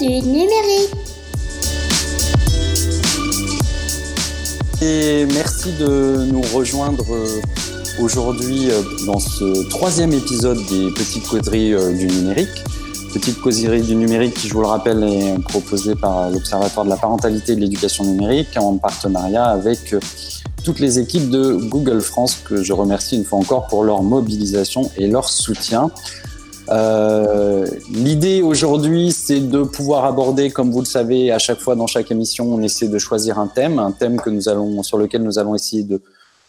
du numérique. Et merci de nous rejoindre euh, aujourd'hui euh, dans ce troisième épisode des Petites Causeries euh, du numérique. Petite causerie du numérique qui, je vous le rappelle, est proposée par l'Observatoire de la parentalité et de l'éducation numérique en partenariat avec toutes les équipes de Google France que je remercie une fois encore pour leur mobilisation et leur soutien. Euh, L'idée aujourd'hui, c'est de pouvoir aborder, comme vous le savez, à chaque fois dans chaque émission, on essaie de choisir un thème, un thème que nous allons, sur lequel nous allons essayer de,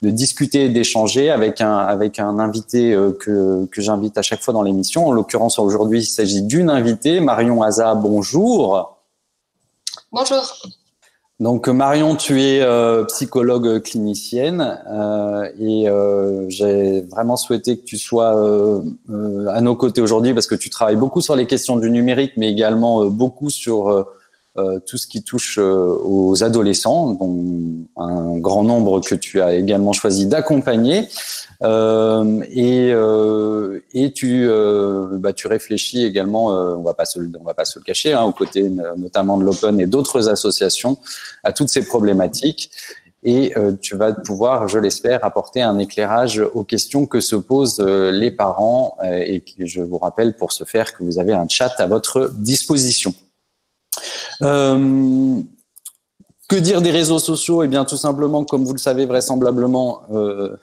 discuter et d'échanger avec un, avec un invité euh, que, que j'invite à chaque fois dans l'émission. En l'occurrence, aujourd'hui, il s'agit d'une invitée, Marion Haza. Bonjour. Bonjour. Donc Marion, tu es euh, psychologue clinicienne euh, et euh, j'ai vraiment souhaité que tu sois euh, euh, à nos côtés aujourd'hui parce que tu travailles beaucoup sur les questions du numérique, mais également beaucoup sur tout ce qui touche aux adolescents, dont un grand nombre que tu as également choisi d'accompagner. Euh, et, euh, et tu, euh, bah, tu réfléchis également, on va pas se, on va pas se le cacher, hein, aux côtés notamment de l'Open et d'autres associations, à toutes ces problématiques. Et tu vas pouvoir, je l'espère, apporter un éclairage aux questions que se posent les parents. et je vous rappelle pour ce faire que vous avez un chat à votre disposition. Euh, que dire des réseaux sociaux? Eh bien, tout simplement, comme vous le savez vraisemblablement, euh,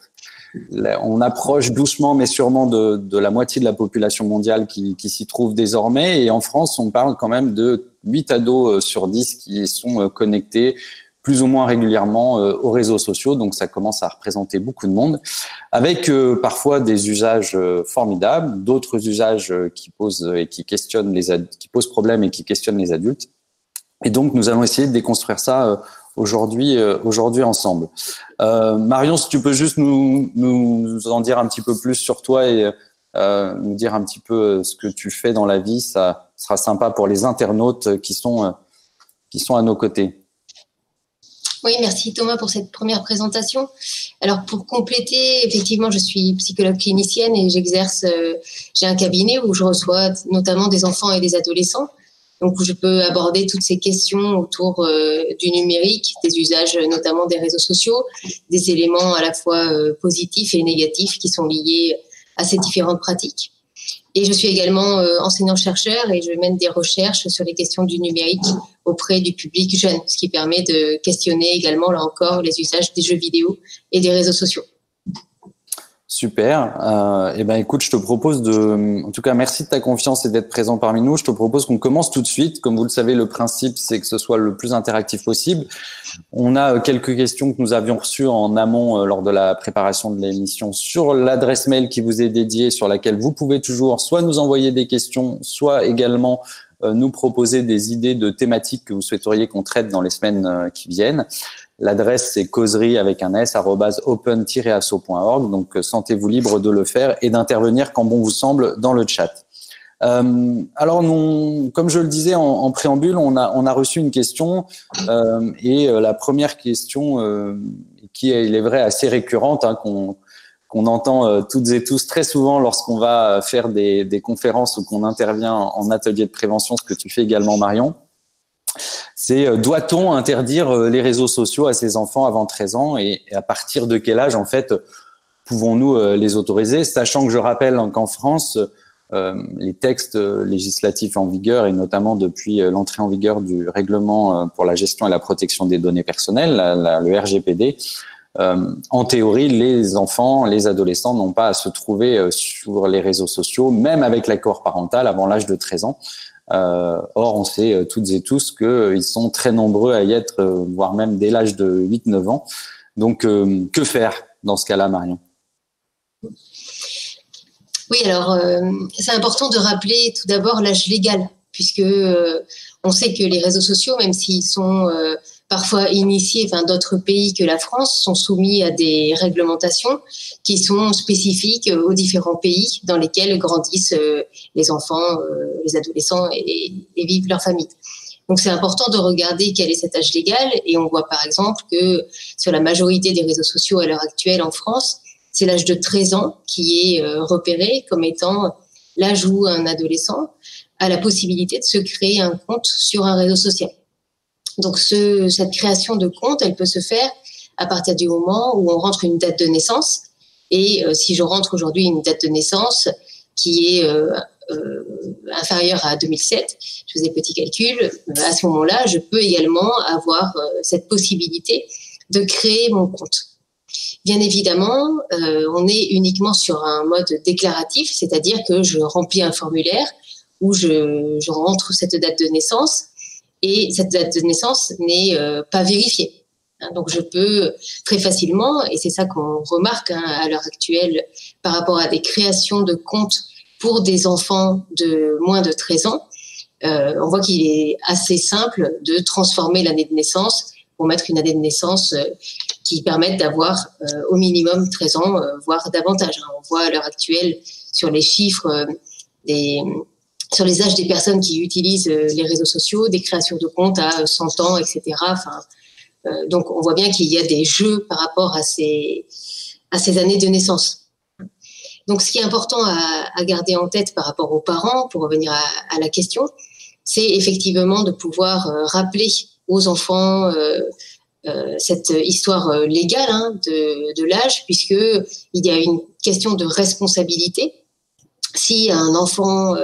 on approche doucement mais sûrement de, la moitié de la population mondiale qui, s'y trouve désormais. Et en France, on parle quand même de 8 ados euh, sur 10 qui sont euh, connectés plus ou moins régulièrement aux réseaux sociaux. Donc ça commence à représenter beaucoup de monde, avec parfois des usages formidables, d'autres usages qui posent et qui questionnent les qui posent problème et qui questionnent les adultes. Et donc nous allons essayer de déconstruire ça aujourd'hui euh, aujourd'hui ensemble. Euh, Marion, si tu peux juste nous, en dire un petit peu plus sur toi et euh, nous dire un petit peu ce que tu fais dans la vie, ça sera sympa pour les internautes qui sont qui sont à nos côtés. Oui, merci Thomas pour cette première présentation. Alors pour compléter, effectivement, je suis psychologue clinicienne et j'exerce, j'ai un cabinet où je reçois notamment des enfants et des adolescents donc, je peux aborder toutes ces questions autour euh, du numérique, des usages notamment des réseaux sociaux, des éléments à la fois euh, positifs et négatifs qui sont liés à ces différentes pratiques. Et je suis également euh, enseignant-chercheur et je mène des recherches sur les questions du numérique auprès du public jeune, ce qui permet de questionner également, là encore, les usages des jeux vidéo et des réseaux sociaux. Super. Euh, eh ben, écoute, je te propose de, en tout cas, merci de ta confiance et d'être présent parmi nous. Je te propose qu'on commence tout de suite. Comme vous le savez, le principe, c'est que ce soit le plus interactif possible. On a euh, quelques questions que nous avions reçues en amont euh, lors de la préparation de l'émission sur l'adresse mail qui vous est dédiée, sur laquelle vous pouvez toujours soit nous envoyer des questions, soit également nous proposer des idées de thématiques que vous souhaiteriez qu'on traite dans les semaines qui viennent. L'adresse, c'est causerie avec un s, open-asso.org. Donc, euh, sentez-vous libre de le faire et d'intervenir quand bon vous semble dans le chat. Euh, alors, comme je le disais en, préambule, on a, on a reçu une question euh, et la première question, qui est, il est vrai, assez récurrente, hein, qu'on qu'on entend toutes et tous très souvent lorsqu'on va faire des, des conférences ou qu'on intervient en atelier de prévention, ce que tu fais également, Marion c'est euh, doit-on interdire euh, les réseaux sociaux à ces enfants avant 13 ans et, à partir de quel âge en fait pouvons-nous euh, les autoriser, sachant que je rappelle qu'en France, les textes législatifs en vigueur et notamment depuis l'entrée en vigueur du règlement pour la gestion et la protection des données personnelles, le RGPD, en théorie, les enfants, les adolescents n'ont pas à se trouver sur les réseaux sociaux, même avec l'accord parental avant l'âge de 13 ans. Euh, or, on sait euh, toutes et tous qu'ils euh, sont très nombreux à y être, voire même dès l'âge de 8-9 ans. Donc, que faire dans ce cas-là, Marion? Oui, alors, c'est important de rappeler tout d'abord l'âge légal, puisque on sait que les réseaux sociaux, même s'ils sont parfois initiés, enfin d'autres pays que la France sont soumis à des réglementations qui sont spécifiques aux différents pays dans lesquels grandissent euh, les enfants, euh, les adolescents et, vivent leur famille. Donc c'est important de regarder quel est cet âge légal et on voit par exemple que sur la majorité des réseaux sociaux à l'heure actuelle en France, c'est l'âge de 13 ans qui est euh, repéré comme étant l'âge où un adolescent a la possibilité de se créer un compte sur un réseau social. Donc ce, cette création de compte, elle peut se faire à partir du moment où on rentre une date de naissance. Et euh, si je rentre aujourd'hui une date de naissance qui est euh, euh, inférieure à 2007, je faisais petit calcul, à ce moment-là, je peux également avoir cette possibilité de créer mon compte. Bien évidemment, on est uniquement sur un mode déclaratif, c'est-à-dire que je remplis un formulaire où je, je rentre cette date de naissance et cette date de naissance n'est pas vérifiée. Hein, donc je peux très facilement, et c'est ça qu'on remarque hein, à l'heure actuelle par rapport à des créations de comptes pour des enfants de moins de 13 ans, euh, on voit qu'il est assez simple de transformer l'année de naissance pour mettre une année de naissance euh, qui permette d'avoir euh, au minimum 13 ans, voire davantage. Hein. On voit à l'heure actuelle sur les chiffres des sur les âges des personnes qui utilisent les réseaux sociaux, des créations de comptes à 100 ans, etc. Euh, donc, on voit bien qu'il y a des jeux par rapport à ces, années de naissance. Donc, ce qui est important à, garder en tête par rapport aux parents, pour revenir à, la question, c'est effectivement de pouvoir euh, rappeler aux enfants euh, cette histoire légale hein, de, de l'âge, puisqu'il y a une question de responsabilité. Si un enfant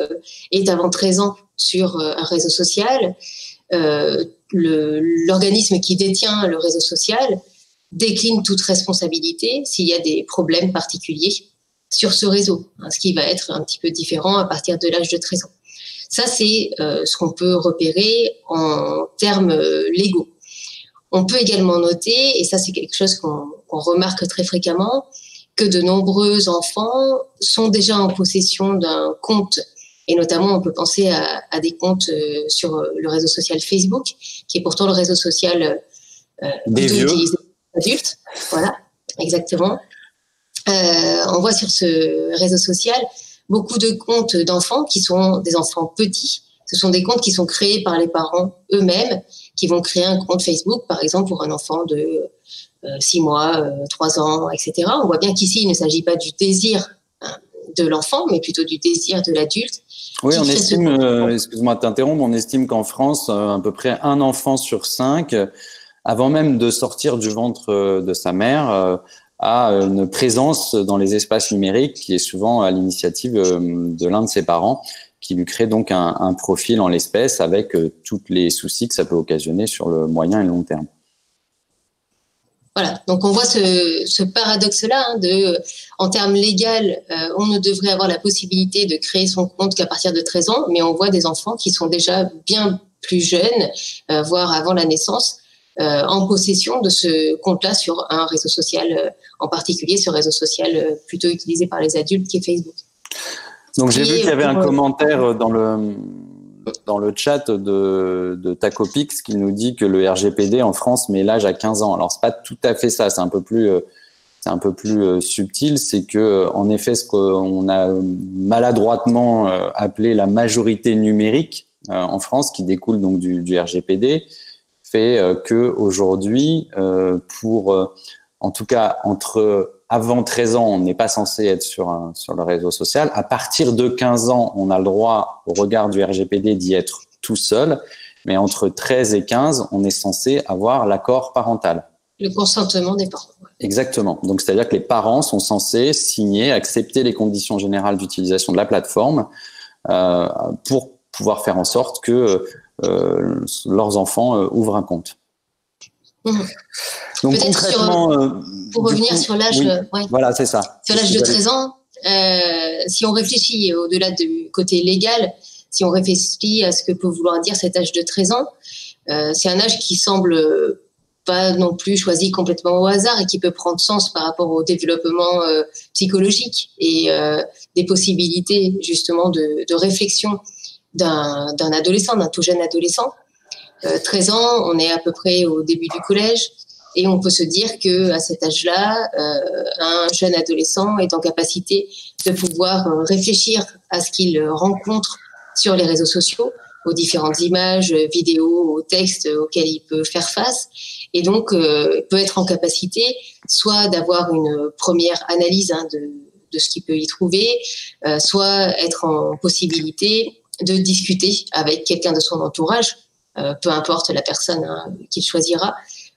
est avant 13 ans sur un réseau social, l'organisme qui détient le réseau social décline toute responsabilité s'il y a des problèmes particuliers sur ce réseau, hein, ce qui va être un petit peu différent à partir de l'âge de 13 ans. Ça, c'est euh, ce qu'on peut repérer en termes euh, légaux. On peut également noter, et ça c'est quelque chose qu'on remarque très fréquemment, que de nombreux enfants sont déjà en possession d'un compte et notamment, on peut penser à, des comptes euh, sur euh, le réseau social Facebook, qui est pourtant le réseau social euh, des vieux. adultes. Voilà, exactement. on voit sur ce réseau social beaucoup de comptes d'enfants qui sont des enfants petits. Ce sont des comptes qui sont créés par les parents eux-mêmes, qui vont créer un compte Facebook, par exemple, pour un enfant de 6 mois, 3 ans, etc. On voit bien qu'ici, il ne s'agit pas du désir hein, de l'enfant, mais plutôt du désir de l'adulte oui, on estime, euh, excuse-moi de t'interrompre, on estime qu'en France, euh, à peu près un enfant sur cinq, avant même de sortir du ventre euh, de sa mère, a une présence dans les espaces numériques qui est souvent à l'initiative de l'un de ses parents, qui lui crée donc un, un profil en l'espèce avec tous les soucis que ça peut occasionner sur le moyen et long terme. Voilà, donc on voit ce, paradoxe-là hein, de, en termes légaux, euh, on ne devrait avoir la possibilité de créer son compte qu'à partir de 13 ans, mais on voit des enfants qui sont déjà bien plus jeunes, euh, voire avant la naissance, euh, en possession de ce compte-là sur un réseau social, en particulier ce réseau social plutôt utilisé par les adultes qui est Facebook. Donc j'ai vu qu'il y avait un commentaire dans le dans le chat de, de Tacopix qui nous dit que le RGPD en France met l'âge à 15 ans. Alors c'est pas tout à fait ça, c'est un peu plus euh, c'est un peu plus euh, subtil, c'est que euh, en effet ce qu'on a maladroitement appelé la majorité numérique en France, qui découle donc du, du RGPD, fait que aujourd'hui, pour en tout cas entre avant 13 ans, on n'est pas censé être sur, un, sur le réseau social. À partir de 15 ans, on a le droit, au regard du RGPD, d'y être tout seul. Mais entre 13 et 15, on est censé avoir l'accord parental. Le consentement des parents. Exactement. Donc, c'est-à-dire que les parents sont censés signer, accepter les conditions générales d'utilisation de la plateforme euh, pour pouvoir faire en sorte que euh, leurs enfants euh, ouvrent un compte. Mmh. Donc concrètement, euh, pour revenir sur l'âge, voilà, c'est ça. Sur l'âge de 13 ans, euh, si on réfléchit au-delà du côté légal, si on réfléchit à ce que peut vouloir dire cet âge de 13 ans, euh, c'est un âge qui semble pas non plus choisi complètement au hasard et qui peut prendre sens par rapport au développement psychologique et des possibilités justement de, de réflexion d'un adolescent, d'un tout jeune adolescent. 13 ans, on est à peu près au début du collège. Et on peut se dire que à cet âge-là, euh, un jeune adolescent est en capacité de pouvoir euh, réfléchir à ce qu'il rencontre sur les réseaux sociaux, aux différentes images, vidéos, aux textes auxquels il peut faire face, et donc euh, peut être en capacité soit d'avoir une première analyse hein, de, ce qu'il peut y trouver, soit être en possibilité de discuter avec quelqu'un de son entourage, peu importe la personne hein, qu'il choisira,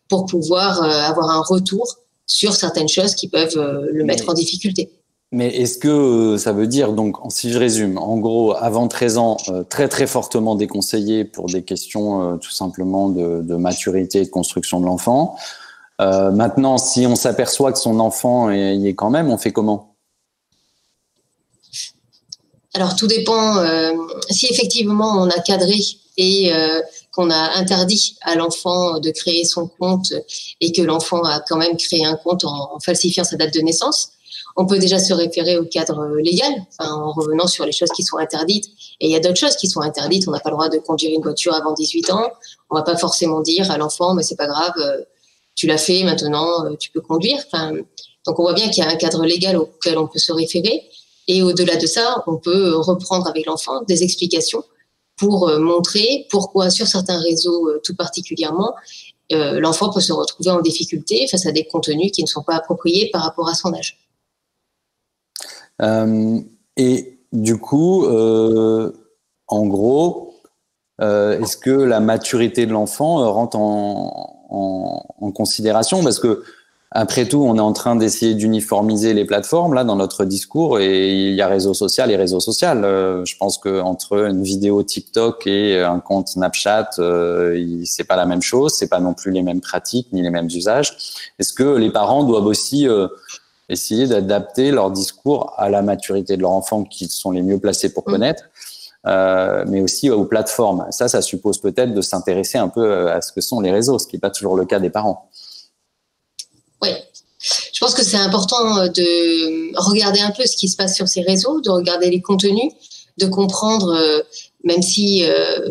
pour pouvoir avoir un retour sur certaines choses qui peuvent le mettre en difficulté. Mais est-ce que euh, ça veut dire, donc, si je résume, en gros, avant 13 ans, euh, très très fortement déconseillé pour des questions euh, tout simplement de, de, maturité et de construction de l'enfant. maintenant, si on s'aperçoit que son enfant y est quand même, on fait comment? Alors, tout dépend. si effectivement on a cadré et qu'on a interdit à l'enfant de créer son compte et que l'enfant a quand même créé un compte en falsifiant sa date de naissance, on peut déjà se référer au cadre légal en revenant sur les choses qui sont interdites. Et il y a d'autres choses qui sont interdites. On n'a pas le droit de conduire une voiture avant 18 ans. On va pas forcément dire à l'enfant, mais c'est pas grave, euh, tu l'as fait, maintenant euh, tu peux conduire. Donc on voit bien qu'il y a un cadre légal auquel on peut se référer. Et au-delà de ça, on peut reprendre avec l'enfant des explications pour euh, montrer pourquoi sur certains réseaux tout particulièrement, l'enfant peut se retrouver en difficulté face à des contenus qui ne sont pas appropriés par rapport à son âge. Euh, et du coup, euh, en gros, euh, est-ce que la maturité de l'enfant rentre en, en, considération? Parce que après tout, on est en train d'essayer d'uniformiser les plateformes là dans notre discours et il y a réseau social et réseau social. je pense que entre une vidéo TikTok et un compte Snapchat, euh, c'est pas la même chose, c'est pas non plus les mêmes pratiques ni les mêmes usages. Est-ce que les parents doivent aussi essayer d'adapter leur discours à la maturité de leur enfant, qui sont les mieux placés pour mm. connaître, euh, mais aussi aux plateformes? Ça, ça suppose peut-être de s'intéresser un peu euh, à ce que sont les réseaux, ce qui n'est pas toujours le cas des parents. Oui, je pense que c'est important euh, de regarder un peu ce qui se passe sur ces réseaux, de regarder les contenus, de comprendre, même si,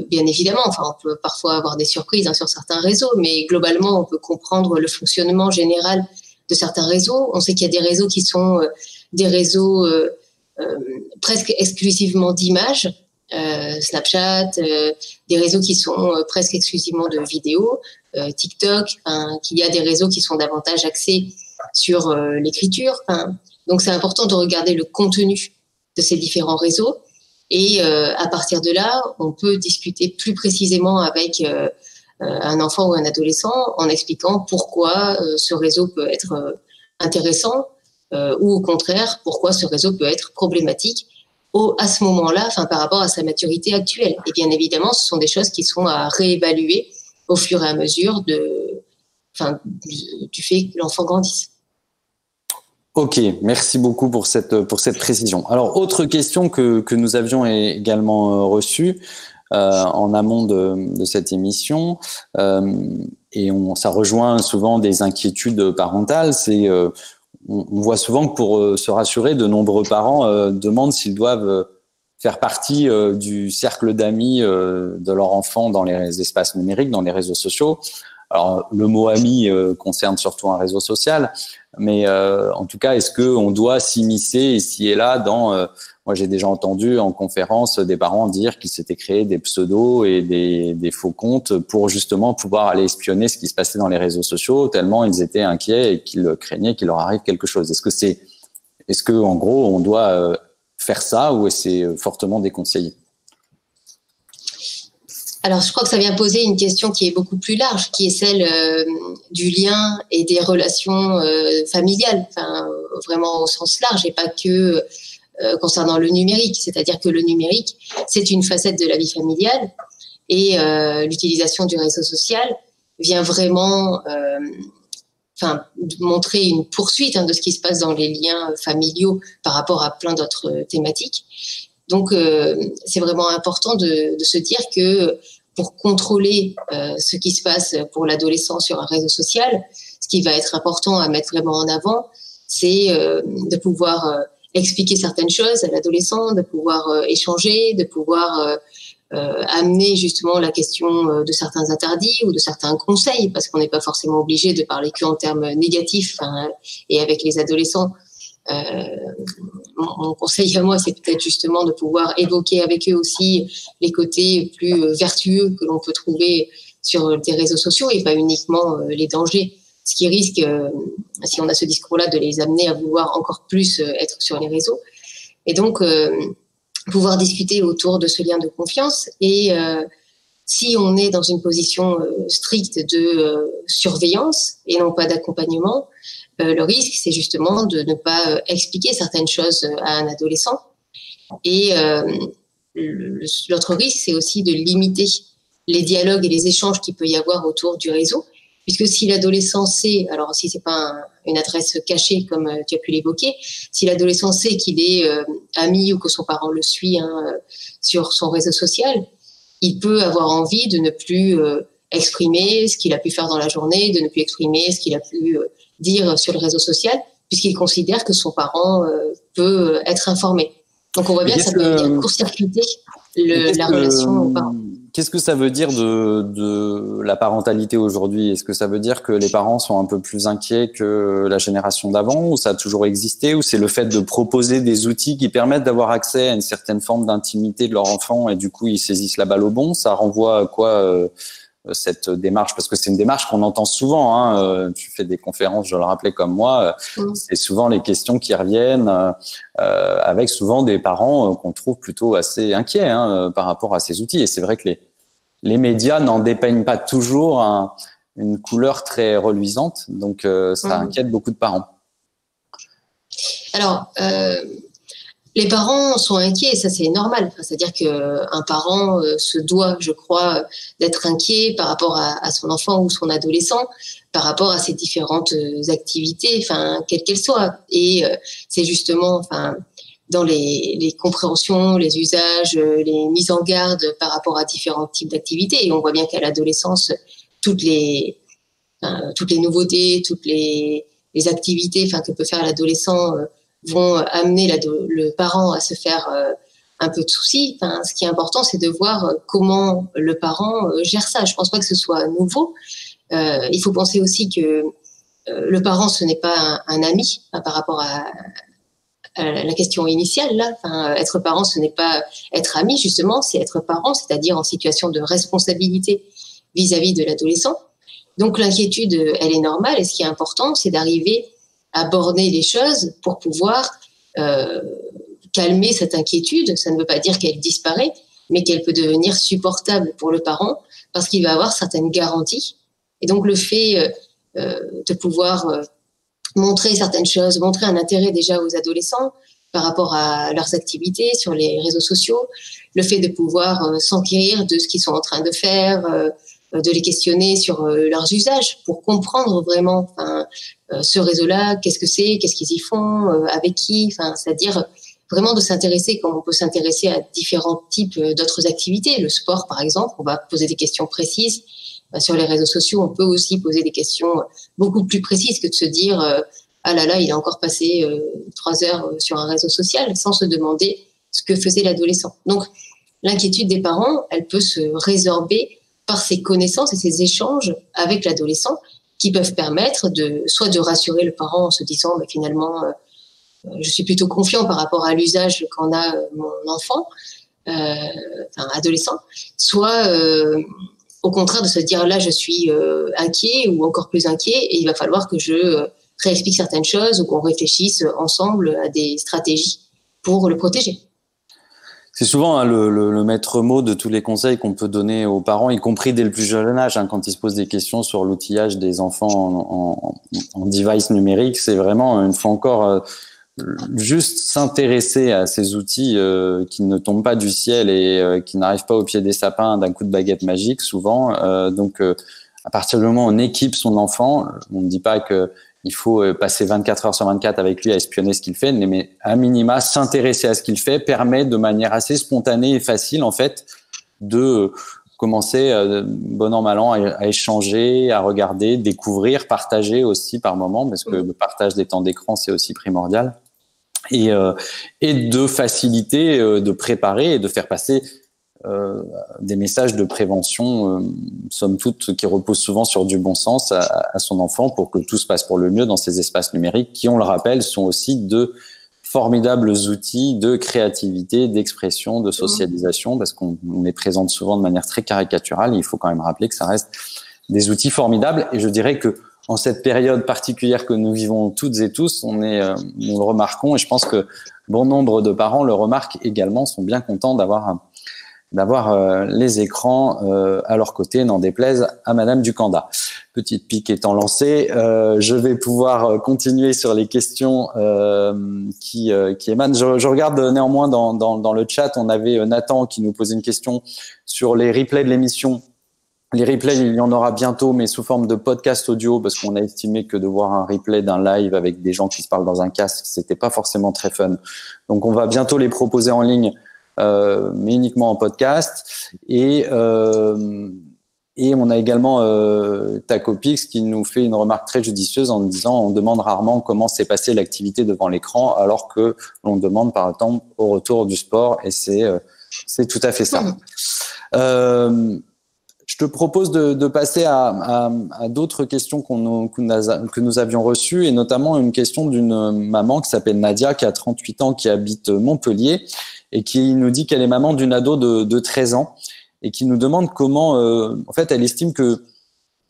bien évidemment, enfin, on peut parfois avoir des surprises hein, sur certains réseaux, mais globalement, on peut comprendre le fonctionnement général de certains réseaux. On sait qu'il y a des réseaux qui sont euh, des réseaux euh, euh, presque exclusivement d'images, Snapchat, des réseaux qui sont presque exclusivement de vidéos, TikTok, qu'il y a des réseaux qui sont davantage axés sur l'écriture. donc c'est important de regarder le contenu de ces différents réseaux. Et à partir de là, on peut discuter plus précisément avec euh, un enfant ou un adolescent en expliquant pourquoi euh, ce réseau peut être euh, intéressant ou au contraire pourquoi ce réseau peut être problématique au, à ce moment-là, par rapport à sa maturité actuelle. Et bien évidemment, ce sont des choses qui sont à réévaluer au fur et à mesure de, enfin, du, fait que l'enfant grandisse. Ok, merci beaucoup pour cette, pour cette précision. Alors, autre question que, que nous avions également reçue, euh, en amont de, de cette émission. Euh, et on, ça rejoint souvent des inquiétudes parentales. C'est euh, on, voit souvent que pour se rassurer, de nombreux parents demandent s'ils doivent faire partie du cercle d'amis de leur enfant dans les espaces numériques, dans les réseaux sociaux. Alors, le mot ami concerne surtout un réseau social, mais en tout cas, est-ce qu'on doit s'immiscer ici et là dans moi, j'ai déjà entendu en conférence des parents dire qu'ils s'étaient créés des pseudos et des, des, faux comptes pour justement pouvoir aller espionner ce qui se passait dans les réseaux sociaux, tellement ils étaient inquiets et qu'ils craignaient qu'il leur arrive quelque chose. Est-ce que c'est, est-ce que en gros, on doit euh, faire ça ou euh, fortement déconseillé alors, je crois que ça vient poser une question qui est beaucoup plus large, qui est celle euh, du lien et des relations familiales, enfin, vraiment au sens large, et pas que euh, concernant le numérique, c'est-à-dire que le numérique, c'est une facette de la vie familiale et euh, l'utilisation du réseau social vient vraiment euh, enfin, montrer une poursuite hein, de ce qui se passe dans les liens familiaux par rapport à plein d'autres thématiques. Donc, c'est vraiment important de, se dire que pour contrôler ce qui se passe pour l'adolescent sur un réseau social, ce qui va être important à mettre vraiment en avant, c'est de pouvoir expliquer certaines choses à l'adolescent, de pouvoir euh, échanger, de pouvoir euh, euh, amener justement la question de certains interdits ou de certains conseils, parce qu'on n'est pas forcément obligé de parler que en termes négatifs. et avec les adolescents, mon, conseil à moi, c'est peut-être justement de pouvoir évoquer avec eux aussi les côtés plus vertueux que l'on peut trouver sur des réseaux sociaux et pas uniquement les dangers ce qui risque, si on a ce discours-là, de les amener à vouloir encore plus être sur les réseaux. Et donc, pouvoir discuter autour de ce lien de confiance et si on est dans une position stricte de surveillance et non pas d'accompagnement, le risque, c'est justement de ne pas expliquer certaines choses à un adolescent. Et l'autre risque, c'est aussi de limiter les dialogues et les échanges qu'il peut y avoir autour du réseau. Puisque si l'adolescent sait, alors si c'est pas une adresse cachée comme euh, tu as pu l'évoquer, si l'adolescent sait qu'il est euh, ami ou que son parent le suit hein, euh, sur son réseau social, il peut avoir envie de ne plus exprimer ce qu'il a pu faire dans la journée, de ne plus exprimer ce qu'il a pu dire sur le réseau social, puisqu'il considère que son parent peut être informé. Donc on voit bien que ça peut court-circuiter la relation aux parents. Qu'est-ce que ça veut dire de, de la parentalité aujourd'hui? Est-ce que ça veut dire que les parents sont un peu plus inquiets que la génération d'avant ou ça a toujours existé ou c'est le fait de proposer des outils qui permettent d'avoir accès à une certaine forme d'intimité de leur enfant et du coup ils saisissent la balle au bon? Ça renvoie à quoi euh, cette démarche parce que c'est une démarche qu'on entend souvent. Hein. Euh, tu fais des conférences, je le rappelais comme moi, euh, c'est souvent les questions qui reviennent euh, avec souvent des parents qu'on trouve plutôt assez inquiets hein, par rapport à ces outils. Et c'est vrai que les, les médias n'en dépeignent pas toujours une couleur très reluisante, donc ça inquiète beaucoup de parents. Alors, les parents sont inquiets, ça c'est normal. C'est-à-dire qu'un parent euh, se doit, je crois, d'être inquiet par rapport à, son enfant ou son adolescent, par rapport à ces différentes euh, activités, enfin, quelles qu'elles soient. Et euh, c'est justement, enfin, dans les, compréhensions, les usages, les mises en garde par rapport à différents types d'activités. Et on voit bien qu'à l'adolescence, toutes les, toutes les nouveautés, toutes les activités enfin, que peut faire l'adolescent vont amener le parent à se faire euh, un peu de soucis. Enfin, ce qui est important, c'est de voir euh, comment le parent euh, gère ça. Je pense pas que ce soit nouveau. il faut penser aussi que le parent, ce n'est pas un, ami par rapport à, la question initiale. Là. Être parent, ce n'est pas être ami, justement, c'est être parent, c'est-à-dire en situation de responsabilité vis-à-vis -vis de l'adolescent. Donc l'inquiétude, elle est normale. Et ce qui est important, c'est d'arriver aborder les choses pour pouvoir euh, calmer cette inquiétude. Ça ne veut pas dire qu'elle disparaît, mais qu'elle peut devenir supportable pour le parent parce qu'il va avoir certaines garanties. Et donc le fait euh, euh, de pouvoir montrer certaines choses, montrer un intérêt déjà aux adolescents par rapport à leurs activités sur les réseaux sociaux, le fait de pouvoir s'enquérir de ce qu'ils sont en train de faire, de les questionner sur leurs usages pour comprendre vraiment euh, ce réseau-là, qu'est-ce que c'est, qu'est-ce qu'ils y font, euh, avec qui, enfin, c'est-à-dire vraiment de s'intéresser comme on peut s'intéresser à différents types euh, d'autres activités. Le sport, par exemple, on va poser des questions précises. Sur les réseaux sociaux, on peut aussi poser des questions beaucoup plus précises que de se dire ah là là, il a encore passé trois heures sur un réseau social sans se demander ce que faisait l'adolescent. Donc, l'inquiétude des parents, elle peut se résorber par ces connaissances et ces échanges avec l'adolescent qui peuvent permettre de soit de rassurer le parent en se disant bah, finalement euh, euh, je suis plutôt confiant par rapport à l'usage qu'en a euh, mon enfant, enfin adolescent, soit au contraire de se dire là je suis inquiet ou encore plus inquiet et il va falloir que je réexplique certaines choses ou qu'on réfléchisse ensemble à des stratégies pour le protéger. C'est souvent hein, le, maître mot de tous les conseils qu'on peut donner aux parents, y compris dès le plus jeune âge, hein, quand ils se posent des questions sur l'outillage des enfants en, en, en device numérique. C'est vraiment, une fois encore, euh, juste s'intéresser à ces outils euh, qui ne tombent pas du ciel et euh, qui n'arrivent pas au pied des sapins d'un coup de baguette magique, souvent. donc, à partir du moment où on équipe son enfant, on ne dit pas que il faut euh, passer 24 heures sur 24 avec lui à espionner ce qu'il fait, mais à minima, s'intéresser à ce qu'il fait permet de manière assez spontanée et facile, en fait, de commencer, euh, bon an, mal an, à, échanger, à regarder, découvrir, partager aussi par moment, parce que le partage des temps d'écran, c'est aussi primordial. Euh, et de faciliter, de préparer et de faire passer euh, des messages de prévention, euh, somme toute, qui reposent souvent sur du bon sens à, son enfant pour que tout se passe pour le mieux dans ces espaces numériques qui, on le rappelle, sont aussi de formidables outils de créativité, d'expression, de socialisation, parce qu'on les présente souvent de manière très caricaturale. il faut quand même rappeler que ça reste des outils formidables. Et je dirais que en cette période particulière que nous vivons toutes et tous, on est, nous le remarquons et je pense que bon nombre de parents le remarquent également, sont bien contents d'avoir d'avoir euh, les écrans euh, à leur côté, n'en déplaise à Madame Ducanda. Petite pique étant lancée, euh, je vais pouvoir continuer sur les questions qui, qui émanent. Je, je, regarde néanmoins dans, dans, dans, le chat, on avait Nathan qui nous posait une question sur les replays de l'émission. Les replays, il y en aura bientôt, mais sous forme de podcast audio, parce qu'on a estimé que de voir un replay d'un live avec des gens qui se parlent dans un casque, c'était pas forcément très fun. Donc, on va bientôt les proposer en ligne euh, mais uniquement en podcast. Et, euh, et on a également euh, Tacopix qui nous fait une remarque très judicieuse en disant on demande rarement comment s'est passée l'activité devant l'écran, alors que l'on demande par exemple au retour du sport, et c'est euh, c'est tout à fait ça. Euh, je te propose de, de passer à, à, à d'autres questions qu'on que nous avions reçues, et notamment une question d'une maman qui s'appelle Nadia, qui a 38 ans, qui habite Montpellier, et qui nous dit qu'elle est maman d'une ado de, de 13 ans et qui nous demande comment, euh, en fait, elle estime que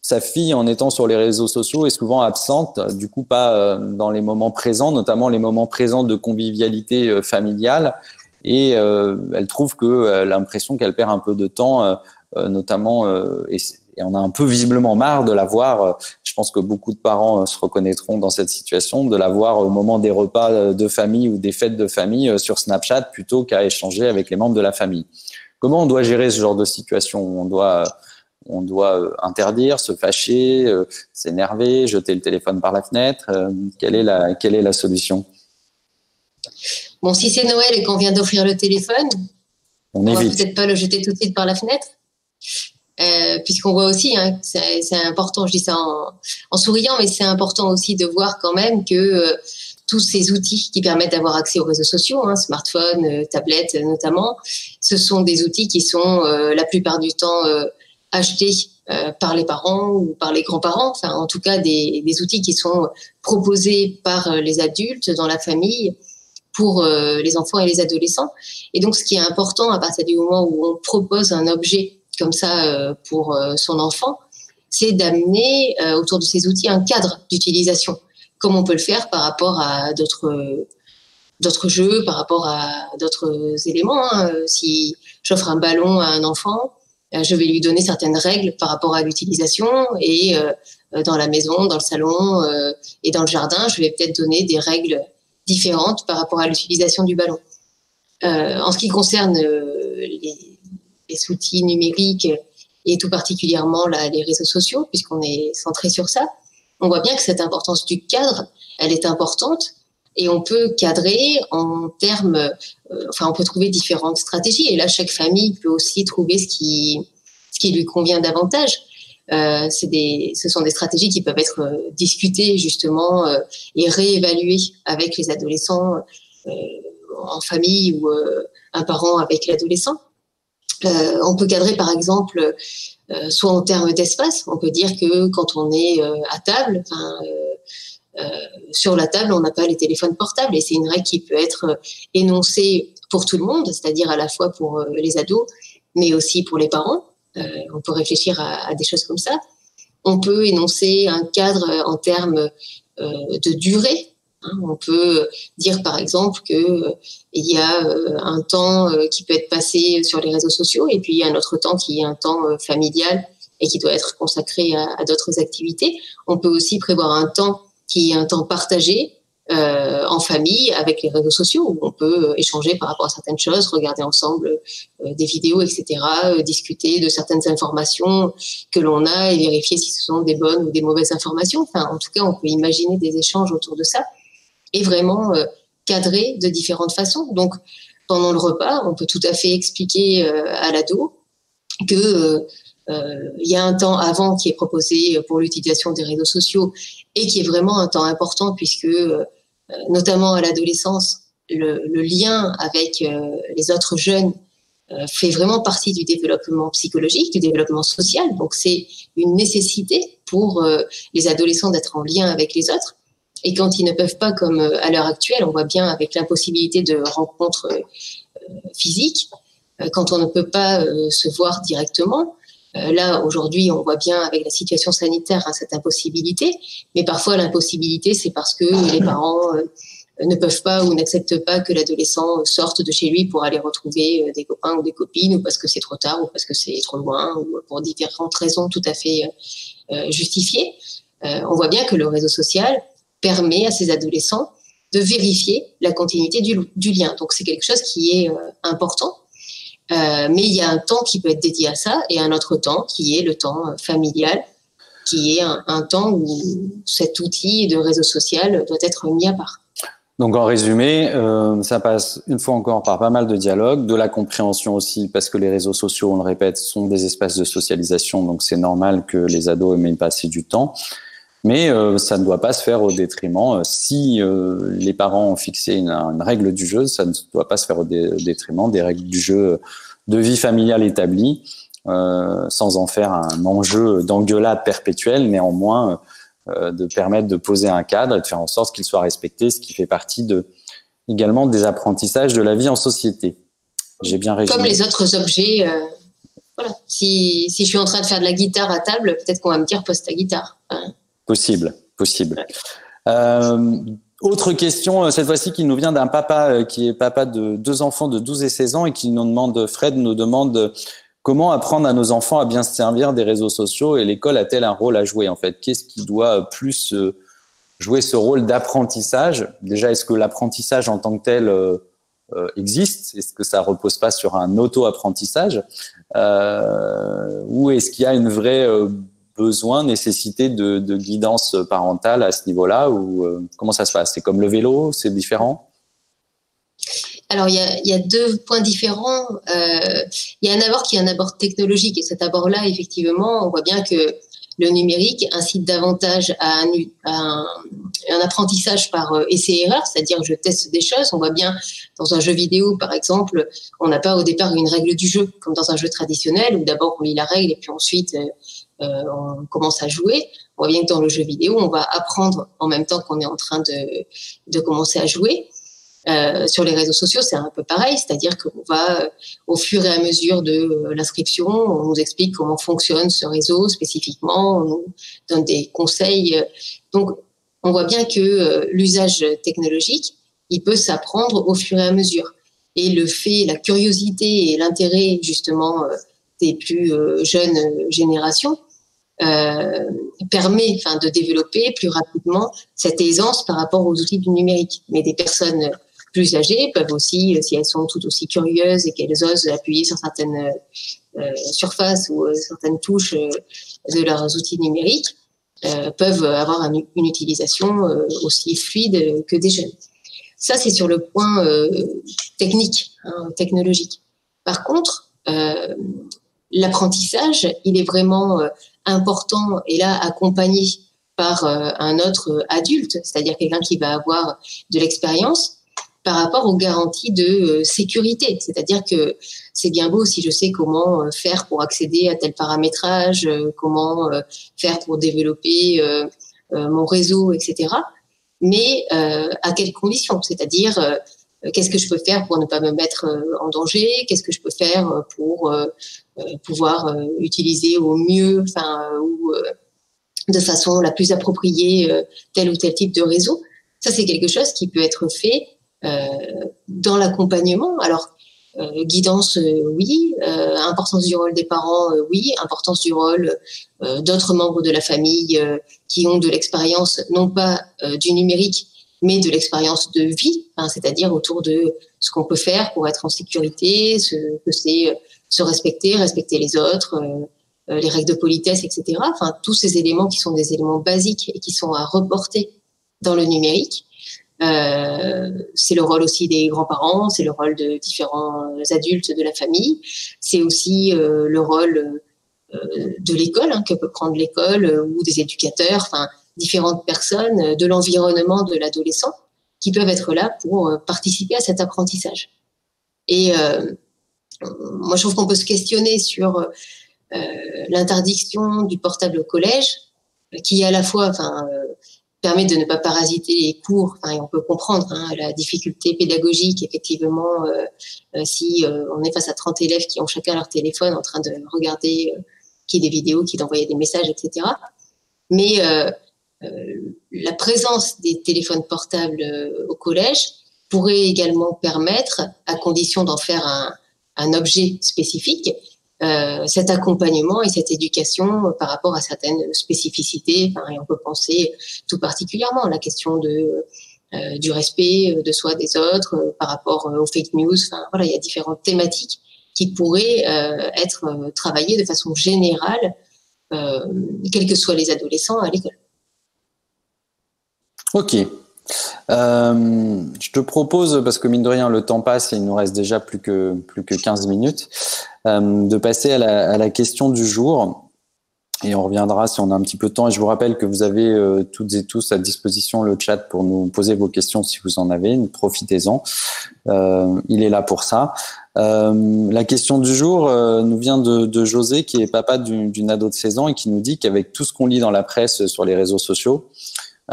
sa fille, en étant sur les réseaux sociaux, est souvent absente, du coup pas euh, dans les moments présents, notamment les moments présents de convivialité euh, familiale. Et elle trouve que l'impression qu'elle perd un peu de temps, notamment, et on a un peu visiblement marre de la voir. Euh, je pense que beaucoup de parents euh, se reconnaîtront dans cette situation, de la voir au moment des repas euh, de famille ou des fêtes de famille sur Snapchat plutôt qu'à échanger avec les membres de la famille. Comment on doit gérer ce genre de situation On doit on doit interdire, se fâcher, s'énerver, jeter le téléphone par la fenêtre. Quelle est la, quelle est la solution? Bon, si c'est Noël et qu'on vient d'offrir le téléphone, on, on va peut-être pas le jeter tout de suite par la fenêtre. Euh, puisqu'on voit aussi, hein, c'est important, je dis ça en, souriant, mais c'est important aussi de voir quand même que euh, tous ces outils qui permettent d'avoir accès aux réseaux sociaux, hein, smartphones, euh, tablettes notamment, ce sont des outils qui sont la plupart du temps achetés par les parents ou par les grands-parents, enfin en tout cas des, des, outils qui sont proposés par les adultes dans la famille pour les enfants et les adolescents. Et donc ce qui est important à partir du moment où on propose un objet comme ça euh, pour euh, son enfant, c'est d'amener euh, autour de ces outils un cadre d'utilisation, comme on peut le faire par rapport à d'autres jeux, par rapport à d'autres éléments. Hein. Si j'offre un ballon à un enfant, je vais lui donner certaines règles par rapport à l'utilisation et dans la maison, dans le salon et dans le jardin, je vais peut-être donner des règles différentes par rapport à l'utilisation du ballon. en ce qui concerne les, les outils numériques et tout particulièrement les réseaux sociaux, puisqu'on est centré sur ça, on voit bien que cette importance du cadre, elle est importante et on peut cadrer en termes, euh, enfin, on peut trouver différentes stratégies. Et là, chaque famille peut aussi trouver ce qui, ce qui lui convient davantage. Euh, des, ce sont des stratégies qui peuvent être euh, discutées justement euh, et réévaluées avec les adolescents euh, en famille ou un parent avec l'adolescent. Euh, on peut cadrer par exemple euh, soit en termes d'espace, on peut dire que quand on est euh, à table, sur la table, on n'a pas les téléphones portables et c'est une règle qui peut être énoncée pour tout le monde, c'est-à-dire à la fois pour les ados, mais aussi pour les parents. on peut réfléchir à, des choses comme ça. On peut énoncer un cadre en termes de durée on peut dire par exemple qu'il euh, y a euh, un temps euh, qui peut être passé sur les réseaux sociaux et puis il y a un autre temps qui est un temps familial et qui doit être consacré à, d'autres activités. On peut aussi prévoir un temps qui est un temps partagé en famille avec les réseaux sociaux où on peut échanger par rapport à certaines choses, regarder ensemble des vidéos, etc., discuter de certaines informations que l'on a et vérifier si ce sont des bonnes ou des mauvaises informations. En tout cas, on peut imaginer des échanges autour de ça et vraiment euh, cadré de différentes façons. Donc, pendant le repas, on peut tout à fait expliquer euh, à l'ado que euh, il y a un temps avant qui est proposé pour l'utilisation des réseaux sociaux et qui est vraiment un temps important puisque, notamment à l'adolescence, le, le, lien avec les autres jeunes fait vraiment partie du développement psychologique, du développement social. Donc c'est une nécessité pour les adolescents d'être en lien avec les autres. Et quand ils ne peuvent pas, comme euh, à l'heure actuelle, on voit bien avec l'impossibilité de rencontres euh, physiques, euh, quand on ne peut pas se voir directement, là, aujourd'hui, on voit bien avec la situation sanitaire hein, cette impossibilité, mais parfois l'impossibilité, c'est parce que les parents ne peuvent pas ou n'acceptent pas que l'adolescent sorte de chez lui pour aller retrouver des copains ou des copines, ou parce que c'est trop tard, ou parce que c'est trop loin, ou pour différentes raisons tout à fait justifiées. on voit bien que le réseau social permet à ces adolescents de vérifier la continuité du, lien. Donc c'est quelque chose qui est euh, important. Euh, mais il y a un temps qui peut être dédié à ça et un autre temps qui est le temps euh, familial, qui est un, temps où cet outil de réseau social doit être mis à part. Donc en résumé, ça passe une fois encore par pas mal de dialogue, de la compréhension aussi, parce que les réseaux sociaux, on le répète, sont des espaces de socialisation, donc c'est normal que les ados aiment passer du temps. Mais euh, ça ne doit pas se faire au détriment. Euh, si euh, les parents ont fixé une, règle du jeu, ça ne doit pas se faire au, détriment des règles du jeu de vie familiale établies, sans en faire un enjeu d'engueulade perpétuelle, néanmoins de permettre de poser un cadre et de faire en sorte qu'il soit respecté, ce qui fait partie également des apprentissages de la vie en société. J'ai bien résumé. Comme les autres objets. voilà. Si, si, je suis en train de faire de la guitare à table, peut-être qu'on va me dire pose ta guitare. Possible, possible. Euh, autre question, euh, cette fois-ci qui nous vient d'un papa euh, qui est papa de deux enfants de 12 et 16 ans et qui nous demande, Fred nous demande comment apprendre à nos enfants à bien se servir des réseaux sociaux et l'école a-t-elle un rôle à jouer en fait? Qu'est-ce qui doit plus jouer ce rôle d'apprentissage? Déjà, est-ce que l'apprentissage en tant que tel existe? Est-ce que ça repose pas sur un auto-apprentissage? Ou est-ce qu'il y a une vraie besoin, nécessité de, guidance parentale à ce niveau-là ou euh, comment ça se passe? C'est comme le vélo, c'est différent? Alors, il y, a, deux points différents. Euh, il y a un abord qui est un abord technologique. Et cet abord-là, effectivement, on voit bien que le numérique incite davantage à un, apprentissage par euh, essai-erreur, c'est-à-dire je teste des choses. On voit bien dans un jeu vidéo, par exemple, on n'a pas au départ une règle du jeu, comme dans un jeu traditionnel, où d'abord on lit la règle et puis ensuite on commence à jouer. On voit bien que dans le jeu vidéo, on va apprendre en même temps qu'on est en train de, de commencer à jouer. Euh, sur les réseaux sociaux, c'est un peu pareil, c'est-à-dire qu'on va, euh, au fur et à mesure de euh, l'inscription, on nous explique comment fonctionne ce réseau spécifiquement, on nous donne des conseils. Donc, on voit bien que l'usage technologique, il peut s'apprendre au fur et à mesure. Et le fait, la curiosité et l'intérêt justement des plus jeunes générations, euh, permet enfin, de développer plus rapidement cette aisance par rapport aux outils du numérique. Mais des personnes plus âgées peuvent aussi, euh, si elles sont tout aussi curieuses et qu'elles osent appuyer sur certaines euh, surfaces ou certaines touches de leurs outils numériques, peuvent avoir une utilisation aussi fluide que des jeunes. Ça, c'est sur le point technique, hein, technologique. Par contre, l'apprentissage, il est vraiment important et là accompagné par euh, un autre adulte, c'est-à-dire quelqu'un qui va avoir de l'expérience par rapport aux garanties de euh, sécurité. C'est-à-dire que c'est bien beau si je sais comment euh, faire pour accéder à tel paramétrage, comment faire pour développer mon réseau, etc. Mais à quelles conditions? C'est-à-dire qu'est-ce que je peux faire pour ne pas me mettre en danger? Qu'est-ce que je peux faire pour pouvoir euh, utiliser au mieux, enfin, euh, ou de façon la plus appropriée tel ou tel type de réseau. Ça, c'est quelque chose qui peut être fait dans l'accompagnement. Alors, guidance, oui. importance du rôle des parents, oui. Importance du rôle d'autres membres de la famille qui ont de l'expérience, non pas du numérique, mais de l'expérience de vie, hein, c'est-à-dire autour de ce qu'on peut faire pour être en sécurité, ce que c'est se respecter, respecter les autres, euh, euh, les règles de politesse, etc. Enfin, tous ces éléments qui sont des éléments basiques et qui sont à reporter dans le numérique. Euh, c'est le rôle aussi des grands-parents, c'est le rôle de différents adultes de la famille, c'est aussi le rôle de l'école hein, que peut prendre l'école ou des éducateurs, enfin différentes personnes de l'environnement de l'adolescent qui peuvent être là pour participer à cet apprentissage. Et moi, je trouve qu'on peut se questionner sur euh, l'interdiction du portable au collège, qui à la fois, euh, permet de ne pas parasiter les cours. Enfin, on peut comprendre hein, la difficulté pédagogique, effectivement, euh, si on est face à 30 élèves qui ont chacun leur téléphone en train de regarder qui est des vidéos, qui d'envoyer des messages, etc. Mais la présence des téléphones portables au collège pourrait également permettre, à condition d'en faire un, un objet spécifique, euh, cet accompagnement et cette éducation par rapport à certaines spécificités. Enfin, et on peut penser tout particulièrement à la question de, euh, du respect de soi des autres euh, par rapport aux fake news. Enfin, voilà, il y a différentes thématiques qui pourraient être travaillées de façon générale, quels que soient les adolescents à l'école. Ok, euh, je te propose, parce que mine de rien, le temps passe et il nous reste déjà plus que, plus que 15 minutes, euh, de passer à la, question du jour. Et on reviendra si on a un petit peu de temps. Et je vous rappelle que vous avez euh, toutes et tous à disposition le chat pour nous poser vos questions si vous en avez. Profitez-en. Il est là pour ça. La question du jour nous vient de, de, José, qui est papa d'une ado de 16 ans et qui nous dit qu'avec tout ce qu'on lit dans la presse sur les réseaux sociaux,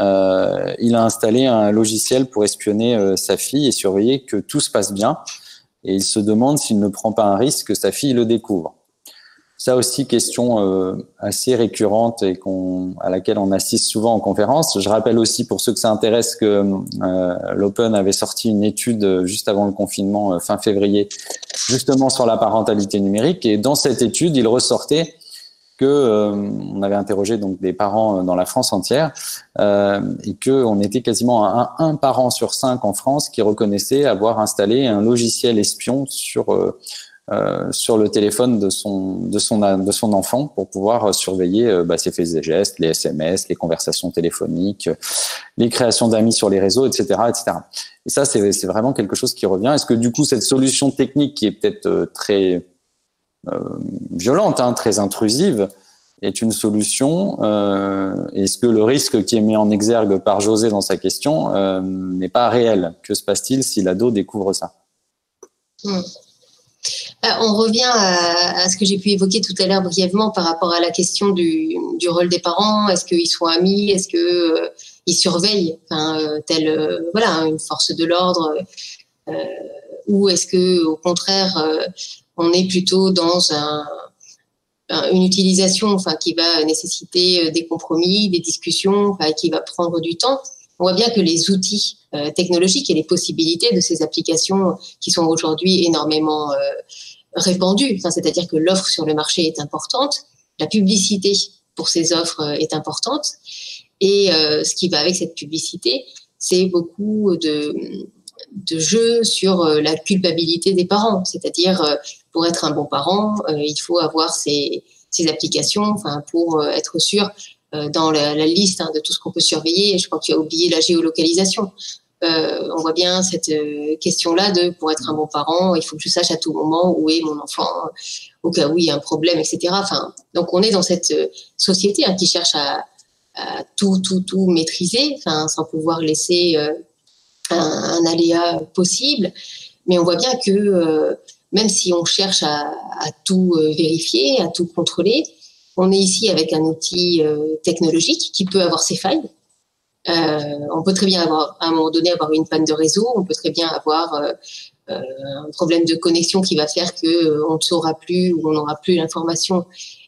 euh, il a installé un logiciel pour espionner euh, sa fille et surveiller que tout se passe bien. Et il se demande s'il ne prend pas un risque que sa fille le découvre. Ça aussi, question euh, assez récurrente et à laquelle on assiste souvent en conférence. Je rappelle aussi pour ceux que ça intéresse que l'Open avait sorti une étude juste avant le confinement, fin février, justement sur la parentalité numérique. Et dans cette étude, il ressortait que euh, on avait interrogé donc des parents euh, dans la France entière euh, et que on était quasiment à un, parent sur cinq en France qui reconnaissait avoir installé un logiciel espion sur euh, sur le téléphone de son de son de son enfant pour pouvoir surveiller bah, ses faits et gestes, les SMS, les conversations téléphoniques, les créations d'amis sur les réseaux, etc., etc. Et ça c'est c'est vraiment quelque chose qui revient. Est-ce que du coup cette solution technique qui est peut-être très euh, violente, hein, très intrusive, est une solution euh, Est-ce que le risque qui est mis en exergue par José dans sa question euh, n'est pas réel? Que se passe-t-il si l'ado découvre ça? Hmm. On revient à, ce que j'ai pu évoquer tout à l'heure brièvement par rapport à la question du, rôle des parents. Est-ce qu'ils sont amis? Est-ce qu'ils ils surveillent telle voilà une force de l'ordre Ou est-ce que au contraire on est plutôt dans un, une utilisation qui va nécessiter euh, des compromis, des discussions, qui va prendre du temps. On voit bien que les outils euh, technologiques et les possibilités de ces applications qui sont aujourd'hui énormément euh, répandues, c'est-à-dire que l'offre sur le marché est importante, la publicité pour ces offres est importante, et ce qui va avec cette publicité, c'est beaucoup de jeux sur la culpabilité des parents, c'est-à-dire pour être un bon parent, euh, il faut avoir ces, applications enfin, pour euh, être sûr euh, dans la, liste hein, de tout ce qu'on peut surveiller. Je crois que tu as oublié la géolocalisation. on voit bien cette question-là de pour être un bon parent, il faut que je sache à tout moment où est mon enfant, au cas où il y a un problème, etc. Enfin, donc on est dans cette société hein, qui cherche à, tout, tout, tout maîtriser, sans pouvoir laisser un, aléa possible. Mais on voit bien que même si on cherche à, tout euh, vérifier, à tout contrôler, on est ici avec un outil euh, technologique qui peut avoir ses failles. Euh, on peut très bien avoir, à un moment donné, avoir une panne de réseau. On peut très bien avoir un problème de connexion qui va faire que on ne saura plus ou on n'aura plus l'information.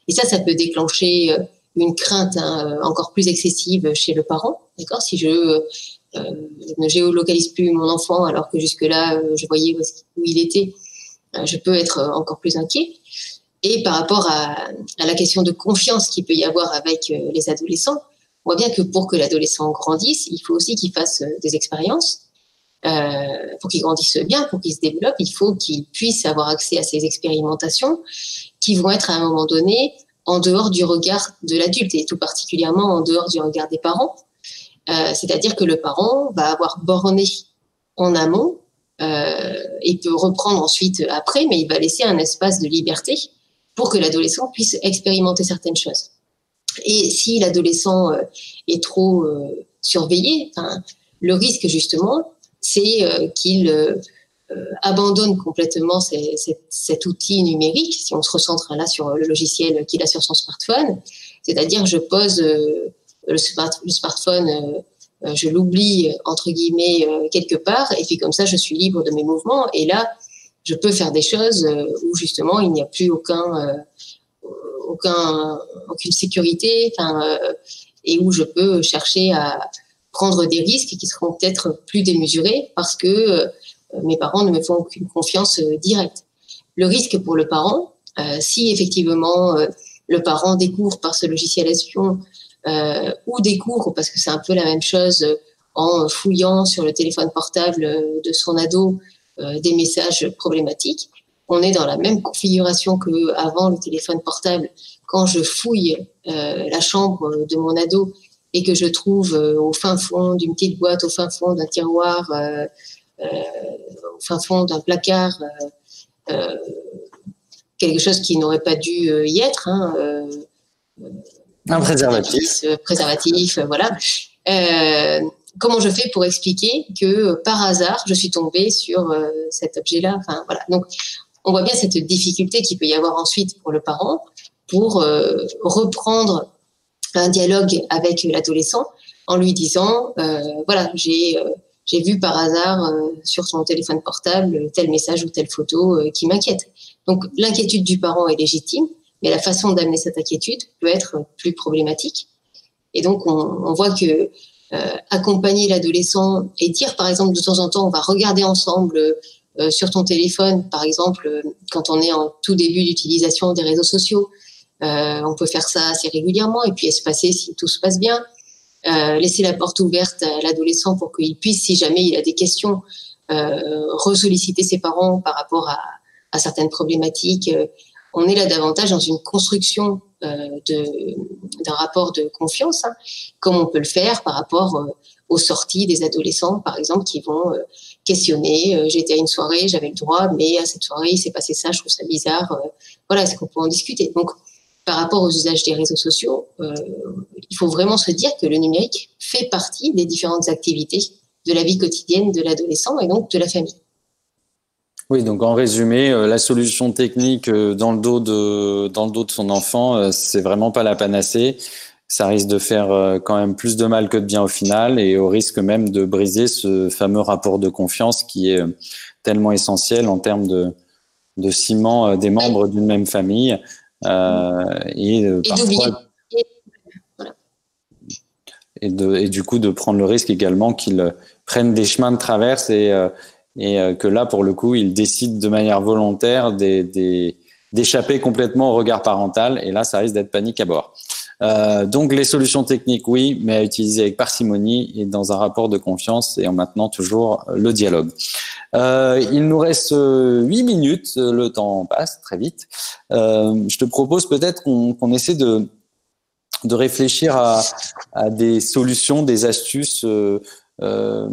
Et ça, ça peut déclencher une crainte hein, encore plus excessive chez le parent. D'accord? Si je ne géolocalise plus mon enfant alors que jusque-là, je voyais où il était, je peux être encore plus inquiet. Et par rapport à, la question de confiance qu'il peut y avoir avec euh, les adolescents, on voit bien que pour que l'adolescent grandisse, il faut aussi qu'il fasse euh, des expériences. pour qu'il grandisse bien, pour qu'il se développe, il faut qu'il puisse avoir accès à ces expérimentations qui vont être à un moment donné en dehors du regard de l'adulte et tout particulièrement en dehors du regard des parents. C'est-à-dire que le parent va avoir borné en amont euh, et peut reprendre ensuite après, mais il va laisser un espace de liberté pour que l'adolescent puisse expérimenter certaines choses. Et si l'adolescent euh, est trop euh, surveillé, le risque justement, c'est euh, qu'il abandonne complètement cet outil numérique, si on se recentre là sur le logiciel qu'il a sur son smartphone, c'est-à-dire je pose le, smartphone euh, je l'oublie entre guillemets euh, quelque part, et puis comme ça, je suis libre de mes mouvements. Et là, je peux faire des choses euh, où justement il n'y a plus aucun aucun, aucune sécurité, et où je peux chercher à prendre des risques qui seront peut-être plus démesurés parce que mes parents ne me font aucune confiance directe. Le risque pour le parent, si effectivement le parent découvre par ce logiciel espion ou découvre, parce que c'est un peu la même chose, en fouillant sur le téléphone portable de son ado des messages problématiques, on est dans la même configuration que avant le téléphone portable. Quand je fouille euh, la chambre de mon ado et que je trouve euh, au fin fond d'une petite boîte, au fin fond d'un tiroir, euh, au fin fond d'un placard, quelque chose qui n'aurait pas dû y être. Hein, un préservatif. préservatif, voilà comment je fais pour expliquer que par hasard je suis tombée sur cet objet-là? Enfin voilà. Donc on voit bien cette difficulté qu'il peut y avoir ensuite pour le parent pour euh, reprendre un dialogue avec l'adolescent en lui disant euh, voilà j'ai euh, j'ai vu par hasard sur son téléphone portable tel message ou telle photo qui m'inquiète. Donc l'inquiétude du parent est légitime, mais la façon d'amener cette inquiétude peut être plus problématique. Et donc on, voit que accompagner l'adolescent et dire par exemple de temps en temps on va regarder ensemble euh, sur ton téléphone, par exemple, euh, quand on est en tout début d'utilisation des réseaux sociaux. Euh, on peut faire ça assez régulièrement et puis espacer si tout se passe bien. laisser la porte ouverte à l'adolescent pour qu'il puisse, si jamais il a des questions, ressolliciter ses parents par rapport à certaines problématiques. On est là davantage dans une construction d'un rapport de confiance, hein, comme on peut le faire par rapport aux sorties des adolescents, par exemple, qui vont euh, questionner. Euh, j'étais à une soirée, j'avais le droit, mais à cette soirée, il s'est passé ça, je trouve ça bizarre. Euh, voilà, est-ce qu'on peut en discuter? Donc, par rapport aux usages des réseaux sociaux, il faut vraiment se dire que le numérique fait partie des différentes activités de la vie quotidienne de l'adolescent et donc de la famille. Oui, donc en résumé, la solution technique dans le dos de dans le dos de son enfant, c'est vraiment pas la panacée ça risque de faire euh, quand même plus de mal que de bien au final et au risque même de briser ce fameux rapport de confiance qui est euh, tellement essentiel en termes de, de ciment euh, des membres d'une même famille. Euh, et, et parfois, et, de, et, du coup de prendre le risque également qu'ils prennent des chemins de traverse et, et que là, pour le coup, ils décident de manière volontaire d'échapper complètement au regard parental. Et là, ça risque d'être panique à bord. Euh, donc les solutions techniques, oui, mais à utiliser avec parcimonie et dans un rapport de confiance et en maintenant toujours le dialogue. Euh, il nous reste euh, huit minutes, le temps passe très vite. Euh, je te propose peut-être qu'on essaie de, de réfléchir à, à, des solutions, des astuces. Euh,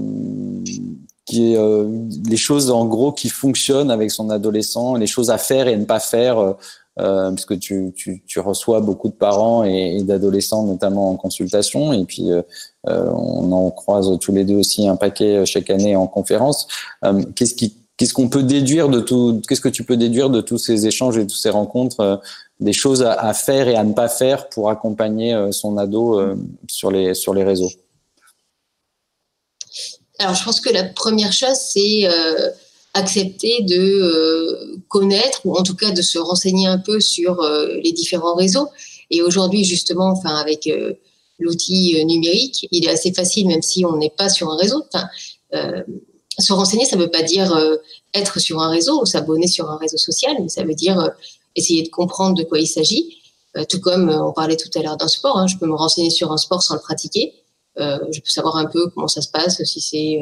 qui euh, les choses en gros qui fonctionnent avec son adolescent, les choses à faire et ne pas faire euh, puisque tu, tu, tu, reçois beaucoup de parents et, d'adolescents, notamment en consultation, et puis euh, euh on en croise tous les deux aussi un paquet euh, chaque année en conférence. Euh, qu'est-ce qui Qu'est-ce qu'on peut déduire de tout Qu'est-ce que tu peux déduire de tous ces échanges et de toutes ces rencontres Des choses à, à, faire et à ne pas faire pour accompagner son ado sur les sur les réseaux? Alors, je pense que la première chose, c'est accepter de euh, connaître ou en tout cas de se renseigner un peu sur euh, les différents réseaux. Et aujourd'hui, justement, enfin, avec euh, l'outil numérique, il est assez facile, même si on n'est pas sur un réseau. Enfin, se renseigner, ça ne veut pas dire être sur un réseau ou s'abonner sur un réseau social, mais ça veut dire essayer de comprendre de quoi il s'agit. tout comme on parlait tout à l'heure d'un sport, hein, je peux me renseigner sur un sport sans le pratiquer. Je peux savoir un peu comment ça se passe, si c'est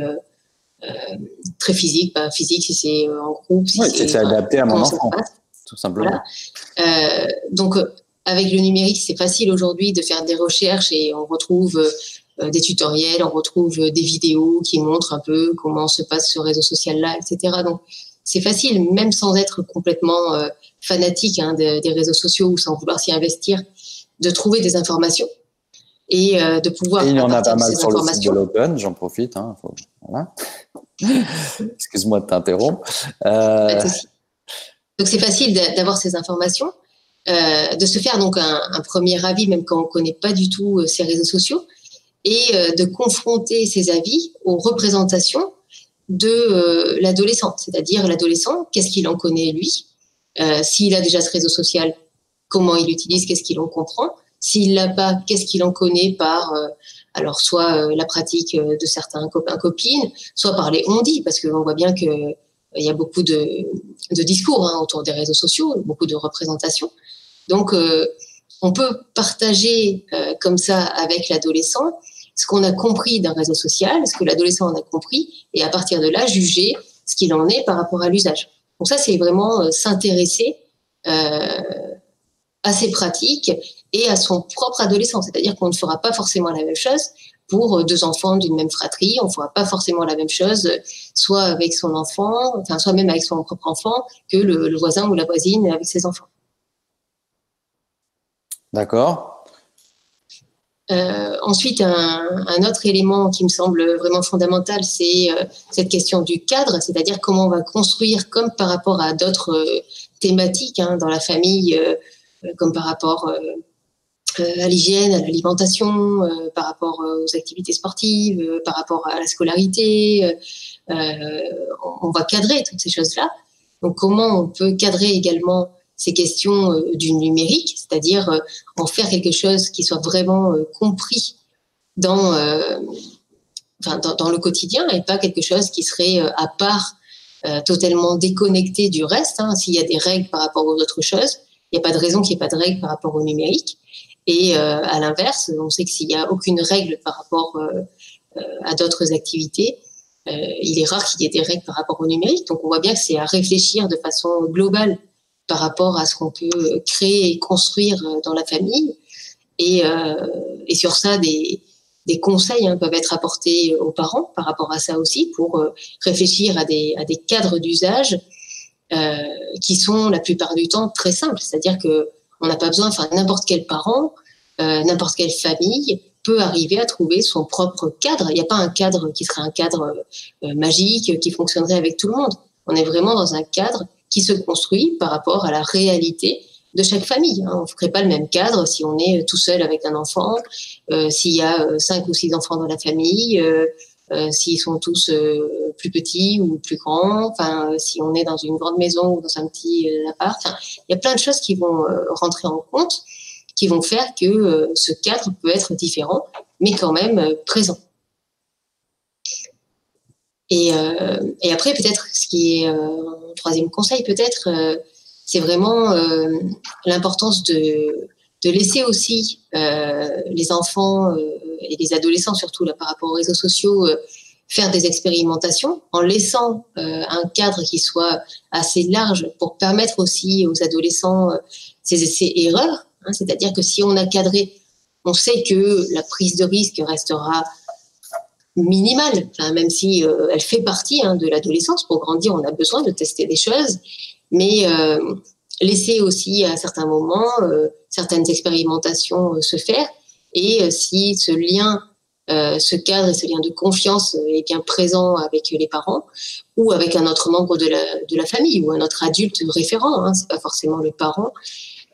euh, très physique, pas physique si c'est euh, en groupe. Si c'est adapté à mon enfant, tout simplement. Euh, donc, avec le numérique, c'est facile aujourd'hui de faire des recherches et on retrouve des tutoriels, on retrouve des vidéos qui montrent un peu comment se passe ce réseau social-là, etc. Donc, c'est facile, même sans être complètement fanatique hein, des réseaux sociaux ou sans vouloir s'y investir, de trouver des informations et de pouvoir. Et il y en a pas mal sur le site de l'Open, j'en profite. Hein, faut, voilà. Excuse-moi de t'interrompre. Euh, donc c'est facile d'avoir ces informations, euh, de se faire donc un, premier avis même quand on ne connaît pas du tout euh, ces réseaux sociaux, et de confronter ces avis aux représentations de l'adolescent, c'est-à-dire l'adolescent, qu'est-ce qu'il en connaît lui, s'il a déjà ce réseau social, comment il l'utilise, qu'est-ce qu'il en comprend. S'il l'a pas, qu'est-ce qu'il en connaît par alors soit la pratique de certains copains copines, soit par les on dit parce qu'on voit bien que il y a beaucoup de, de discours hein, autour des réseaux sociaux, beaucoup de représentations. Donc, euh, on peut partager euh, comme ça avec l'adolescent ce qu'on a compris d'un réseau social, ce que l'adolescent en a compris, et à partir de là, juger ce qu'il en est par rapport à l'usage. Donc ça, c'est vraiment euh, s'intéresser à ses pratiques et à son propre adolescent. C'est-à-dire qu'on ne fera pas forcément la même chose pour euh, deux enfants d'une même fratrie. On ne fera pas forcément la même chose, euh, soit avec son enfant, enfin, soit même avec son propre enfant, que le, voisin ou la voisine avec ses enfants. D'accord. Euh, ensuite, un, autre élément qui me semble vraiment fondamental, c'est cette question du cadre, c'est-à-dire comment on va construire, comme par rapport à d'autres thématiques hein, dans la famille, comme par rapport euh, à l'hygiène, à l'alimentation, euh, par rapport euh, aux activités sportives, par rapport à la scolarité. on va cadrer toutes ces choses-là. Donc comment on peut cadrer également ces questions du numérique, c'est-à-dire en faire quelque chose qui soit vraiment compris dans, enfin, dans, le quotidien et pas quelque chose qui serait à part, totalement déconnecté du reste. Hein. S'il y a des règles par rapport aux autres choses, il n'y a pas de raison qu'il n'y ait pas de règles par rapport au numérique. Et euh, à l'inverse, on sait que s'il n'y a aucune règle par rapport euh, euh, à d'autres activités, il est rare qu'il y ait des règles par rapport au numérique. Donc on voit bien que c'est à réfléchir de façon globale par rapport à ce qu'on peut créer et construire dans la famille. Et, sur ça, des, conseils hein, peuvent être apportés aux parents par rapport à ça aussi pour réfléchir à des, à des cadres d'usage qui sont la plupart du temps très simples. C'est-à-dire que on n'a pas besoin, enfin n'importe quel parent, euh, n'importe quelle famille peut arriver à trouver son propre cadre. Il n'y a pas un cadre qui serait un cadre euh, magique qui fonctionnerait avec tout le monde. On est vraiment dans un cadre qui se construit par rapport à la réalité de chaque famille. Hein. On ne ferait pas le même cadre si on est tout seul avec un enfant, euh, s'il y a cinq ou six enfants dans la famille, s'ils sont tous plus petits ou plus grands, enfin, si on est dans une grande maison ou dans un petit appart. il y a plein de choses qui vont rentrer en compte qui vont faire que euh, ce cadre peut être différent, mais quand même euh, présent. Et, euh, après, peut-être, ce qui est un troisième conseil, peut-être, c'est vraiment l'importance de, de laisser aussi les enfants et les adolescents, surtout là, par rapport aux réseaux sociaux, faire des expérimentations en laissant un cadre qui soit assez large pour permettre aussi aux adolescents ces essais-erreurs Hein, c'est-à-dire que si on a cadré, on sait que la prise de risque restera minimale, même si euh, elle fait partie hein, de l'adolescence. Pour grandir, on a besoin de tester des choses, mais euh, laisser aussi à certains moments euh, certaines expérimentations se faire. Et si ce lien, ce cadre et ce lien de confiance est bien présent avec les parents ou avec un autre membre de la, famille ou un autre adulte référent, hein, c'est pas forcément le parent,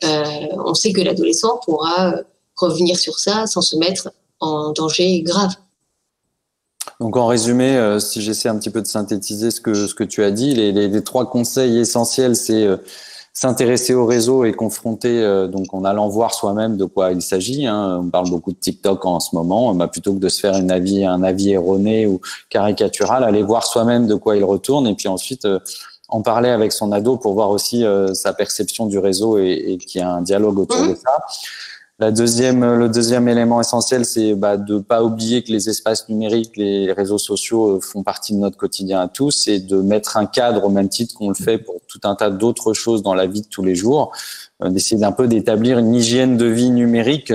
euh, on sait que l'adolescent pourra revenir sur ça sans se mettre en danger grave. Donc en résumé, euh, si j'essaie un petit peu de synthétiser ce que ce que tu as dit, les, trois conseils essentiels, c'est euh, s'intéresser au réseau et confronter, donc en allant voir soi-même de quoi il s'agit. Hein. On parle beaucoup de TikTok en ce moment, bah, plutôt que de se faire une avis, un avis erroné ou caricatural, aller voir soi-même de quoi il retourne et puis ensuite en parler avec son ado pour voir aussi euh, sa perception du réseau et, et qu'il y a un dialogue autour de ça. La deuxième, le deuxième élément essentiel, c'est bah, de pas oublier que les espaces numériques, les réseaux sociaux euh, font partie de notre quotidien à tous et de mettre un cadre au même titre qu'on le fait pour tout un tas d'autres choses dans la vie de tous les jours, euh, d'essayer d'un peu d'établir une hygiène de vie numérique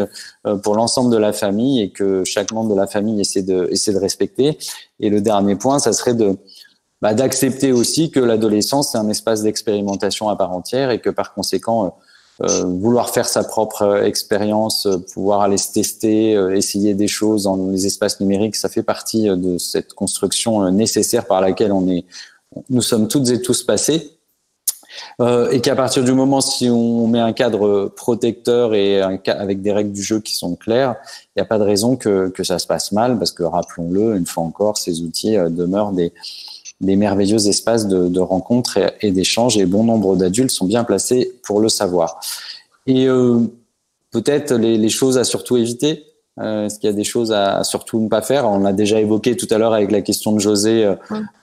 pour l'ensemble de la famille et que chaque membre de la famille essaie de, essaie de respecter. Et le dernier point, ça serait de bah, d'accepter aussi que l'adolescence c'est un espace d'expérimentation à part entière et que par conséquent euh, euh vouloir faire sa propre euh, expérience, euh, pouvoir aller se tester, essayer des choses dans les espaces numériques, ça fait partie de cette construction nécessaire par laquelle on est, nous sommes toutes et tous passés. Euh, et qu'à partir du moment si on met un cadre protecteur et un, avec des règles du jeu qui sont claires, il n'y a pas de raison que, que ça se passe mal, parce que rappelons-le, une fois encore, ces outils demeurent des, des merveilleux espaces de, de rencontres et, d'échanges et bon nombre d'adultes sont bien placés pour le savoir. Et peut-être les, choses à surtout éviter Est-ce qu'il y a des choses à, surtout ne pas faire? On l'a déjà évoqué tout à l'heure avec la question de José,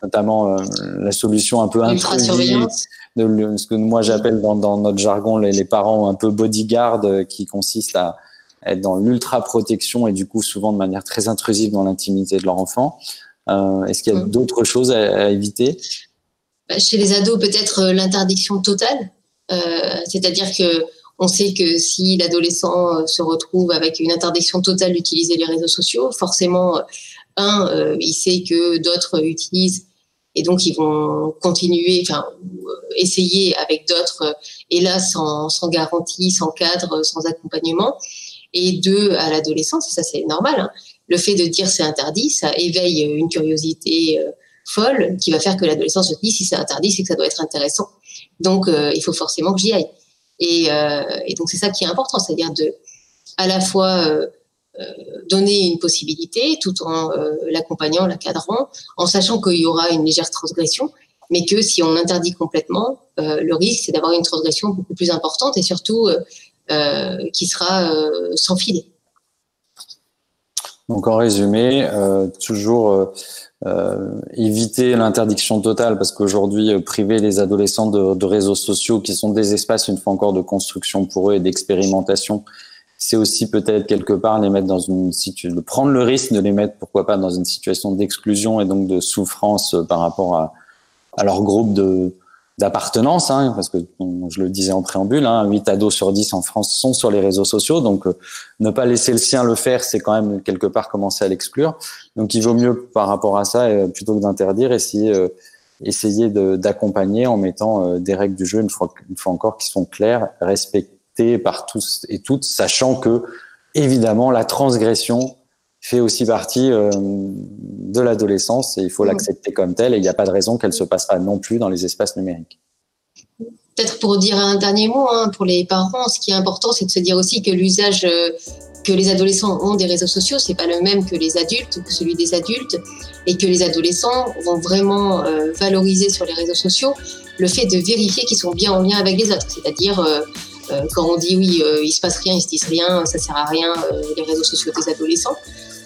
notamment la solution un peu intrusive de ce que moi j'appelle dans, notre jargon les, les, parents un peu bodyguard qui consiste à être dans l'ultra protection et du coup souvent de manière très intrusive dans l'intimité de leur enfant. Euh, Est-ce qu'il y a mm. d'autres choses à, éviter? Bah, Chez les ados, peut-être euh, l'interdiction totale. Euh, C'est-à-dire que on sait que si l'adolescent se retrouve avec une interdiction totale d'utiliser les réseaux sociaux, forcément, un, il sait que d'autres utilisent et donc ils vont continuer, enfin essayer avec d'autres, et là sans, sans garantie, sans cadre, sans accompagnement et deux à l'adolescence, ça c'est normal. Hein. Le fait de dire c'est interdit, ça éveille une curiosité euh, folle qui va faire que l'adolescence se dit si c'est interdit, c'est que ça doit être intéressant. Donc euh, il faut forcément que j'y aille. Et, euh, et donc c'est ça qui est important, c'est-à-dire de à la fois donner une possibilité tout en l'accompagnant, l'encadrant, en sachant qu'il y aura une légère transgression, mais que si on interdit complètement, le risque c'est d'avoir une transgression beaucoup plus importante et surtout qui sera sans filet. Donc en résumé, euh, toujours éviter l'interdiction totale parce qu'aujourd'hui, priver les adolescents de, réseaux sociaux qui sont des espaces, une fois encore, de construction pour eux et d'expérimentation, c'est aussi peut-être quelque part les mettre dans une situation, de prendre le risque de les mettre, pourquoi pas, dans une situation d'exclusion et donc de souffrance par rapport à leur groupe de, d'appartenance, hein, parce que je le disais en préambule, hein, 8 ados sur 10 en France sont sur les réseaux sociaux, donc euh, ne pas laisser le sien le faire, c'est quand même quelque part commencer à l'exclure. Donc il vaut mieux par rapport à ça, euh, plutôt que d'interdire, essayer, euh, essayer d'accompagner en mettant des règles du jeu, une fois, une fois encore, qui sont claires, respectées par tous et toutes, sachant que évidemment la transgression fait aussi partie euh, de l'adolescence et il faut l'accepter comme telle et il n'y a pas de raison qu'elle se passe pas non plus dans les espaces numériques. Peut-être pour dire un dernier mot hein, pour les parents, ce qui est important, c'est de se dire aussi que l'usage euh, que les adolescents ont des réseaux sociaux, c'est pas le même que les adultes, que celui des adultes, et que les adolescents vont vraiment euh, valoriser sur les réseaux sociaux le fait de vérifier qu'ils sont bien en lien avec les autres, c'est-à-dire quand on dit oui, il se passe rien, ils se disent rien, ça sert à rien, les réseaux sociaux des adolescents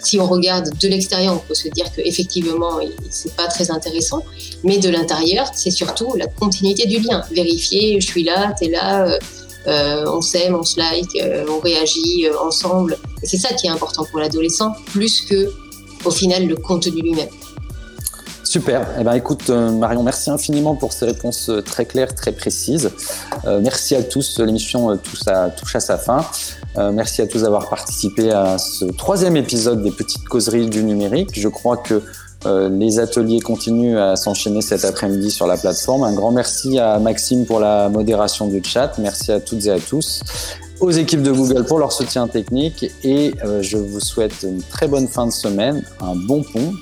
si on regarde de l'extérieur, on peut se dire qu'effectivement, c'est pas très intéressant. Mais de l'intérieur, c'est surtout la continuité du lien. Vérifier, je suis là, tu es là, euh, euh, on s'aime, on se like, euh, on réagit ensemble. Et c'est ça qui est important pour l'adolescent, plus que, au final, le contenu lui-même. Super. Eh ben, écoute, Marion, merci infiniment pour ces réponses très claires, très précises. merci à tous. L'émission touche à sa fin. Euh, merci à tous d'avoir participé à ce troisième épisode des petites causeries du numérique. Je crois que euh, les ateliers continuent à s'enchaîner cet après-midi sur la plateforme. Un grand merci à Maxime pour la modération du chat. Merci à toutes et à tous. Aux équipes de Google pour leur soutien technique. Et euh, je vous souhaite une très bonne fin de semaine, un bon pont.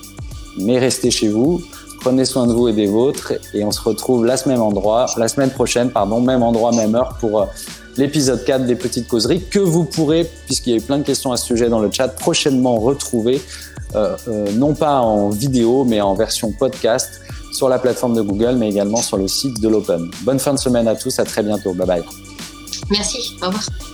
Mais restez chez vous. Prenez soin de vous et des vôtres. Et on se retrouve la semaine, endroit, la semaine prochaine, pardon, même endroit, même heure pour l'épisode 4 des petites causeries que vous pourrez, puisqu'il y a eu plein de questions à ce sujet dans le chat, prochainement retrouver, euh, euh, non pas en vidéo, mais en version podcast sur la plateforme de Google, mais également sur le site de l'Open. Bonne fin de semaine à tous, à très bientôt. Bye bye. Merci, au revoir.